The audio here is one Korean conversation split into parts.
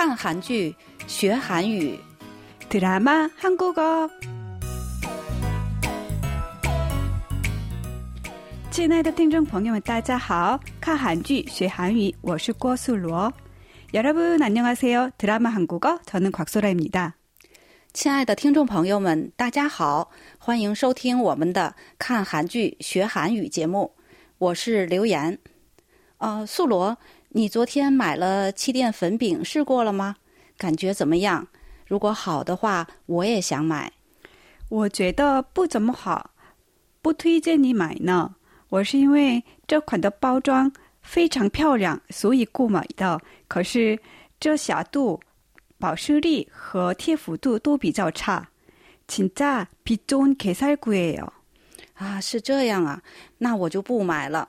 看韩剧学韩语，드라마한국 어。 亲爱的听众朋友们，大家好！看韩剧学韩语，我是郭素罗。여러분안녕하세요드라마한국어저는곽소라입니 다。 亲爱的听众朋友们，大家好！欢迎收听我们的看韩剧学韩语节目，我是刘岩。呃，素罗，你昨天买了气垫粉饼试过了吗？感觉怎么样？如果好的话，我也想买。我觉得不怎么好，不推荐你买呢。我是因为这款的包装非常漂亮，所以购买的。可是遮瑕度、保湿力和贴服度都比较差。亲家，比中肯赛贵哦。啊，是这样啊，那我就不买了。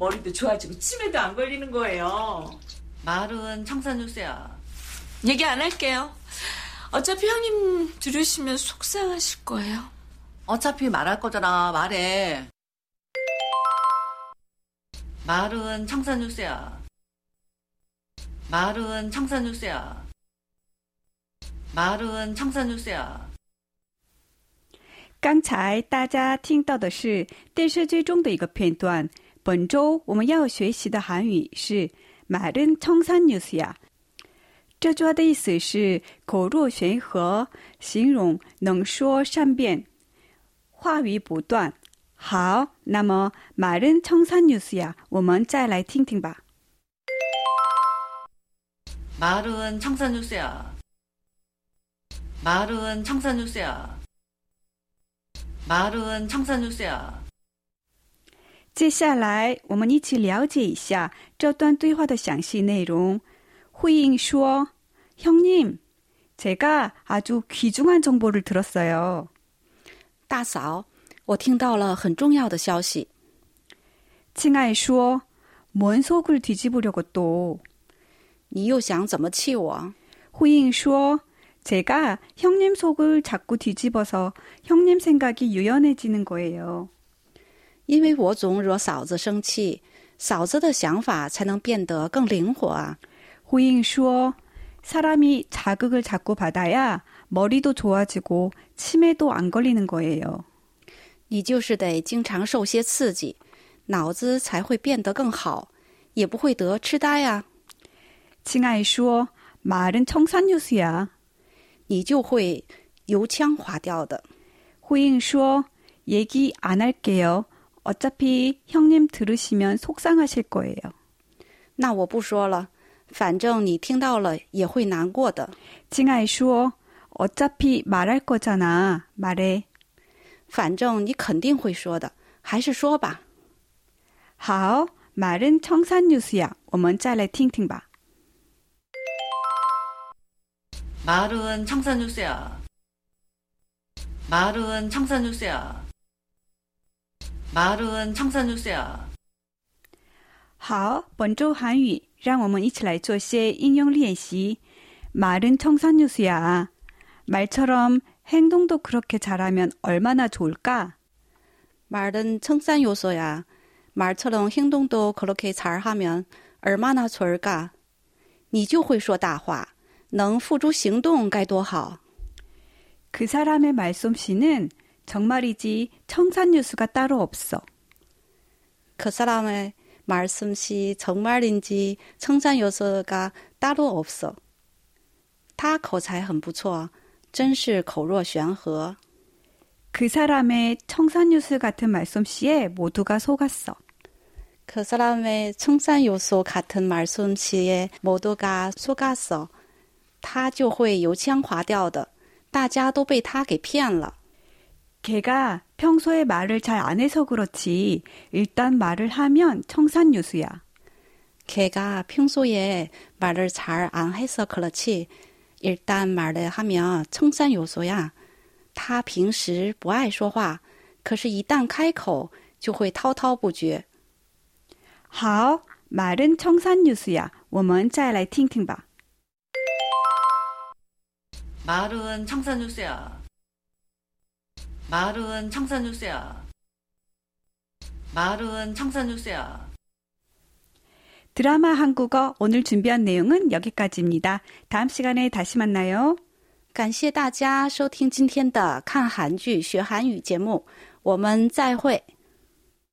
머리도 좋아지고 치매도 안 걸리는 거예요. 말은 청산유세야. 얘기 안 할게요. 어차피 형님 들으시면 속상하실 거예요. 어차피 말할 거잖아. 말해. 말은 청산유세야. 말은 청산유세야. 말은 청산유세야. 刚才大家听到的是电视剧中的一个片段。本周我们要学习的韩语是말은청산뉴스 야。 这句话的意思是口若悬河，形容能说善辩，话语不断。好，那么말은청산뉴스 야， 我们再来听听吧。말은청산뉴스 야， 말은청산뉴스 야， 청산뉴스 야。 接下来，我们一起了解一下这段对话的详细内容。惠英说：“형님제가아주귀중한정보를들었어 요。 ”大嫂，我听到了很重要的消息。庆爱说：“뭔속을뒤집으려고 또？ 你又想怎么气我？”惠英说：“제가형님속을자꾸뒤집어서형님생각이유연해지는거예 요。 ”因为我总惹嫂子生气，嫂子的想法才能变得更灵活啊。呼应说：“사람이자극을자꾸받아야머리도좋아지고치매도안걸리는거예 요。 ”你就是得经常受些刺激，脑子才会变得更好，也不会得痴呆啊。亲爱说：“마른청산뉴스 야。 ”你就会油腔滑调的。呼应说：“얘기안할게 요。 ” 어차피 형님 들으시면 속상하실 거예요. 那我不说了，反正你听到了也会难过的. 징아이 슈어, 어차피 말할 거잖아. 말해. 反正你肯定会说的，还是说吧.好, 말은 청산 뉴스야. 我们再来听听吧. 말은 청산 뉴스야. 말은 청산 뉴스야. 말은 청산뉴스야. 好，本周韩语，让我们一起来做些应用练习。말은청산뉴스야말처럼행동도그렇게잘하면얼마나좋을까말은청산요소야말처럼행동도그렇게잘하면얼마나좋을까你就会说大话，能付诸行动该多好。그사람의말솜씨는 정말이지 청산유수가 따로 없어. 그 사람의 말씀시 정말인지 청산유수가 따로 없어. 他口才很不错,真是口若悬河.그 사람의 청산유수 같은 말씀시에 모두가 속았어. 그 사람의 청산유수 같은 말씀시에 모두가 속았어. 他就会油腔滑调的，大家都被他给骗了。 걔가 평소에 말을 잘 안 해서 그렇지 일단 말을 하면 청산유수야. 걔가 평소에 말을 잘 안 해서 그렇지 일단 말을 하면 청산요소야. 他平时不爱说话，可是一旦开口就会滔滔不绝。好， 말은 청산유수야. 我们再来听听吧。 말은 청산유수야. 말은 청산뉴스야. 말은 청산뉴스야. 드라마 한국어 오늘 준비한 내용은 여기까지입니다. 다음 시간에 다시 만나요. 感谢大家收听今天的看韩剧学韩语节目，我们再会。